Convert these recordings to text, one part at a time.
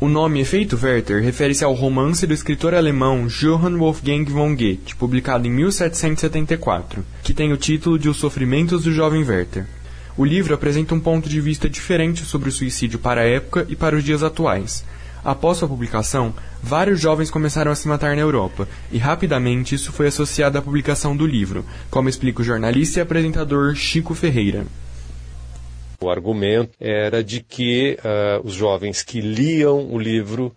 O nome Efeito Werther refere-se ao romance do escritor alemão Johann Wolfgang von Goethe, publicado em 1774, que tem o título de Os Sofrimentos do Jovem Werther. O livro apresenta um ponto de vista diferente sobre o suicídio para a época e para os dias atuais. Após sua publicação, vários jovens começaram a se matar na Europa, e rapidamente isso foi associado à publicação do livro, como explica o jornalista e apresentador Chico Ferreira. O argumento era de que uh, os jovens que liam o livro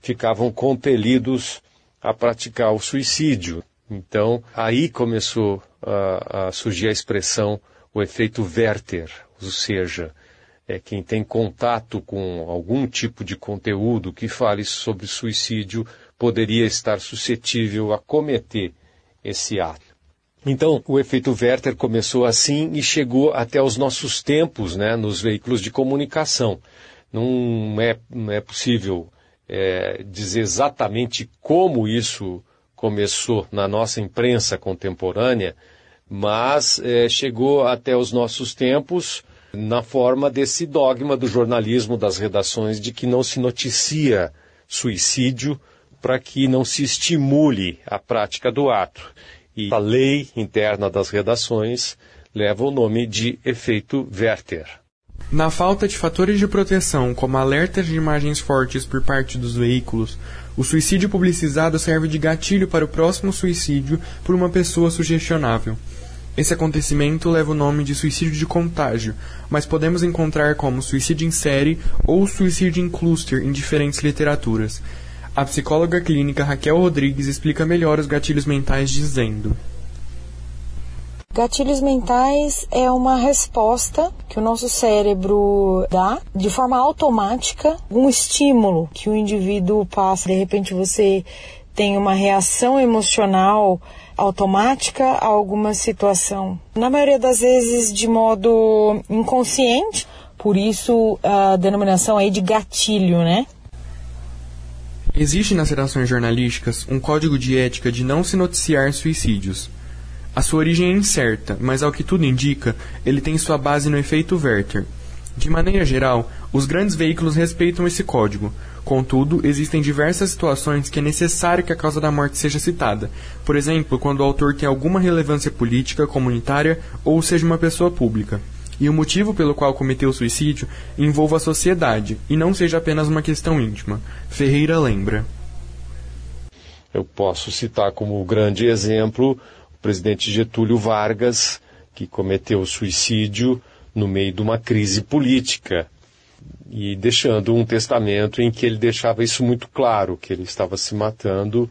ficavam compelidos a praticar o suicídio. Então, aí começou uh, a surgir a expressão o efeito Werther, ou seja, é quem tem contato com algum tipo de conteúdo que fale sobre suicídio poderia estar suscetível a cometer esse ato. Então, o efeito Werther começou assim e chegou até os nossos tempos, né, nos veículos de comunicação. Não é, não é possível é, dizer exatamente como isso começou na nossa imprensa contemporânea, mas é, chegou até os nossos tempos na forma desse dogma do jornalismo das redações de que não se noticia suicídio para que não se estimule a prática do ato. E a lei interna das redações leva o nome de efeito Werther. Na falta de fatores de proteção, como alertas de imagens fortes por parte dos veículos, o suicídio publicizado serve de gatilho para o próximo suicídio por uma pessoa sugestionável. Esse acontecimento leva o nome de suicídio de contágio, mas podemos encontrar como suicídio em série ou suicídio em cluster em diferentes literaturas. A psicóloga clínica Raquel Rodrigues explica melhor os gatilhos mentais dizendo: Gatilhos mentais é uma resposta que o nosso cérebro dá de forma automática, um estímulo que o indivíduo passa. De repente você tem uma reação emocional automática a alguma situação. Na maioria das vezes de modo inconsciente, por isso a denominação aí de gatilho, né? Existe nas redações jornalísticas um código de ética de não se noticiar suicídios. A sua origem é incerta, mas ao que tudo indica, ele tem sua base no efeito Werther. De maneira geral, os grandes veículos respeitam esse código. Contudo, existem diversas situações que é necessário que a causa da morte seja citada. Por exemplo, quando o autor tem alguma relevância política, comunitária ou seja uma pessoa pública e o motivo pelo qual cometeu suicídio envolva a sociedade e não seja apenas uma questão íntima. Ferreira lembra. Eu posso citar como grande exemplo o presidente Getúlio Vargas, que cometeu suicídio no meio de uma crise política e deixando um testamento em que ele deixava isso muito claro, que ele estava se matando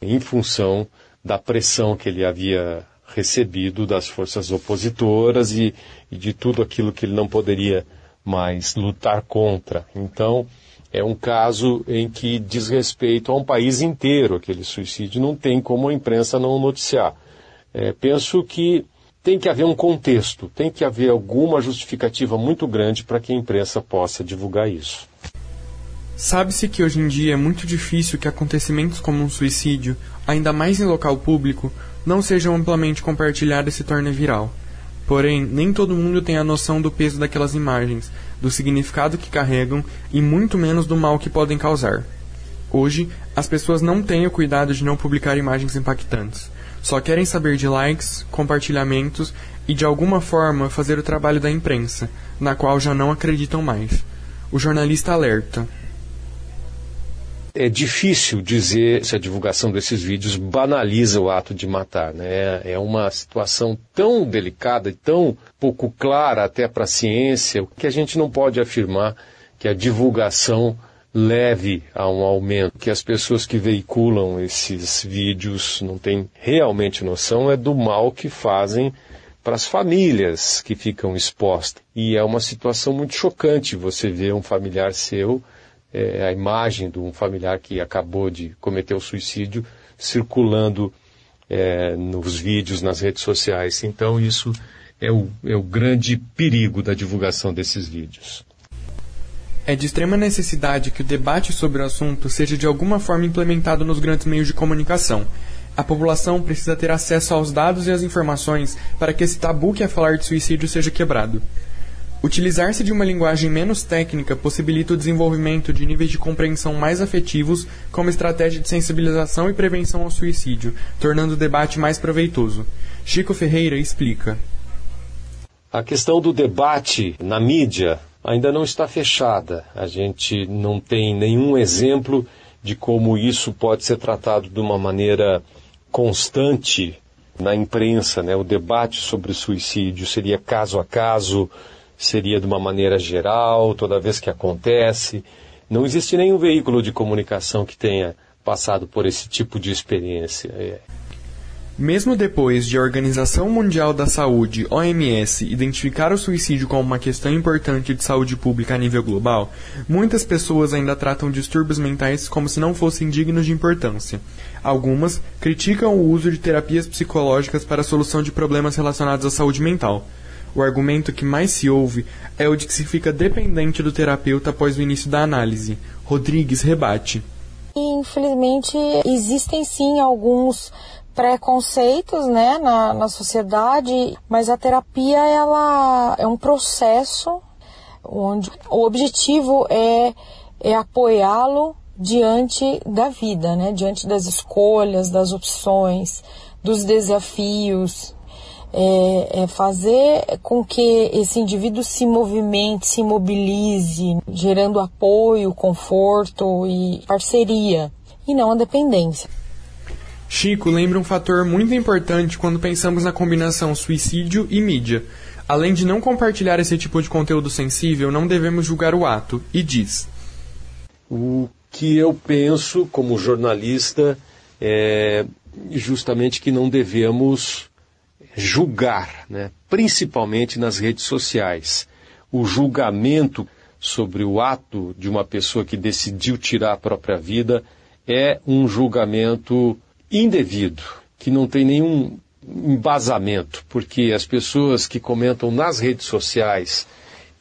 em função da pressão que ele havia recebido das forças opositoras e, e de tudo aquilo que ele não poderia mais lutar contra. Então, é um caso em que diz respeito a um país inteiro, aquele suicídio, não tem como a imprensa não noticiar. É, penso que tem que haver um contexto, tem que haver alguma justificativa muito grande para que a imprensa possa divulgar isso. Sabe-se que hoje em dia é muito difícil que acontecimentos como um suicídio, ainda mais em local público, não sejam amplamente compartilhadas e se tornem viral. Porém, nem todo mundo tem a noção do peso daquelas imagens, do significado que carregam e muito menos do mal que podem causar. Hoje, as pessoas não têm o cuidado de não publicar imagens impactantes. Só querem saber de likes, compartilhamentos e de alguma forma fazer o trabalho da imprensa, na qual já não acreditam mais. O jornalista alerta: é difícil dizer se a divulgação desses vídeos banaliza o ato de matar. Né? É uma situação tão delicada e tão pouco clara até para a ciência que a gente não pode afirmar que a divulgação leve a um aumento, que as pessoas que veiculam esses vídeos não têm realmente noção é do mal que fazem para as famílias que ficam expostas. E é uma situação muito chocante você ver um familiar seu é, a imagem de um familiar que acabou de cometer o suicídio circulando é, nos vídeos, nas redes sociais. Então, isso é o, é o grande perigo da divulgação desses vídeos. É de extrema necessidade que o debate sobre o assunto seja de alguma forma implementado nos grandes meios de comunicação. A população precisa ter acesso aos dados e às informações para que esse tabu que é falar de suicídio seja quebrado. Utilizar-se de uma linguagem menos técnica possibilita o desenvolvimento de níveis de compreensão mais afetivos como estratégia de sensibilização e prevenção ao suicídio, tornando o debate mais proveitoso. Chico Ferreira explica. A questão do debate na mídia ainda não está fechada. A gente não tem nenhum exemplo de como isso pode ser tratado de uma maneira constante na imprensa. Né? O debate sobre suicídio seria caso a caso seria de uma maneira geral, toda vez que acontece. Não existe nenhum veículo de comunicação que tenha passado por esse tipo de experiência. É. Mesmo depois de a Organização Mundial da Saúde, OMS, identificar o suicídio como uma questão importante de saúde pública a nível global, muitas pessoas ainda tratam distúrbios mentais como se não fossem dignos de importância. Algumas criticam o uso de terapias psicológicas para a solução de problemas relacionados à saúde mental. O argumento que mais se ouve é o de que se fica dependente do terapeuta após o início da análise. Rodrigues rebate. Infelizmente, existem sim alguns preconceitos né, na, na sociedade, mas a terapia ela é um processo onde o objetivo é, é apoiá-lo diante da vida, né, diante das escolhas, das opções, dos desafios é, é fazer com que esse indivíduo se movimente, se mobilize, gerando apoio, conforto e parceria, e não a dependência. Chico lembra um fator muito importante quando pensamos na combinação suicídio e mídia. Além de não compartilhar esse tipo de conteúdo sensível, não devemos julgar o ato, e diz: O que eu penso como jornalista é justamente que não devemos julgar, né? principalmente nas redes sociais. O julgamento sobre o ato de uma pessoa que decidiu tirar a própria vida é um julgamento indevido, que não tem nenhum embasamento, porque as pessoas que comentam nas redes sociais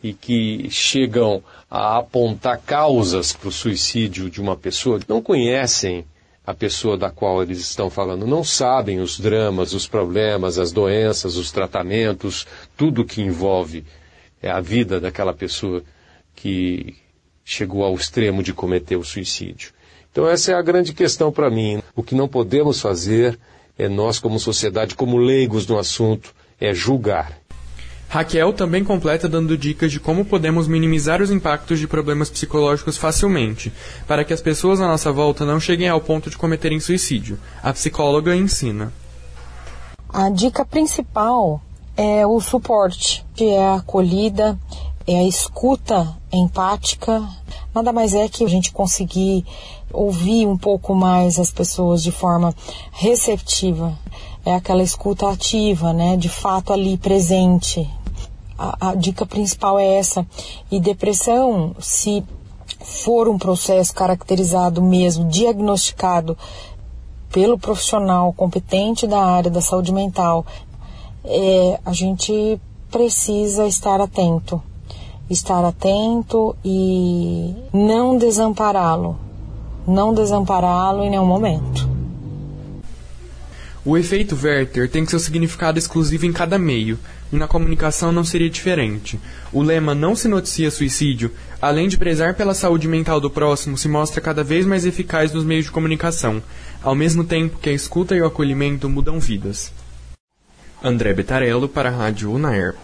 e que chegam a apontar causas para o suicídio de uma pessoa não conhecem a pessoa da qual eles estão falando, não sabem os dramas, os problemas, as doenças, os tratamentos, tudo que envolve é, a vida daquela pessoa que chegou ao extremo de cometer o suicídio. Então essa é a grande questão para mim. O que não podemos fazer é nós como sociedade, como leigos no assunto, é julgar. Raquel também completa dando dicas de como podemos minimizar os impactos de problemas psicológicos facilmente, para que as pessoas à nossa volta não cheguem ao ponto de cometerem suicídio. A psicóloga ensina. A dica principal é o suporte, que é a acolhida, é a escuta empática. Nada mais é que a gente conseguir ouvir um pouco mais as pessoas de forma receptiva. É aquela escuta ativa, né? De fato ali presente, a, dica principal é essa. E depressão, se for um processo caracterizado mesmo, diagnosticado pelo profissional competente da área da saúde mental, é, a gente precisa estar atento. Estar atento e não desampará-lo. Não desampará-lo em nenhum momento. O efeito Werther tem seu significado exclusivo em cada meio, e na comunicação não seria diferente. O lema Não se noticia suicídio, além de prezar pela saúde mental do próximo, se mostra cada vez mais eficaz nos meios de comunicação, ao mesmo tempo que a escuta e o acolhimento mudam vidas. André Betarello para a Rádio Unaerp.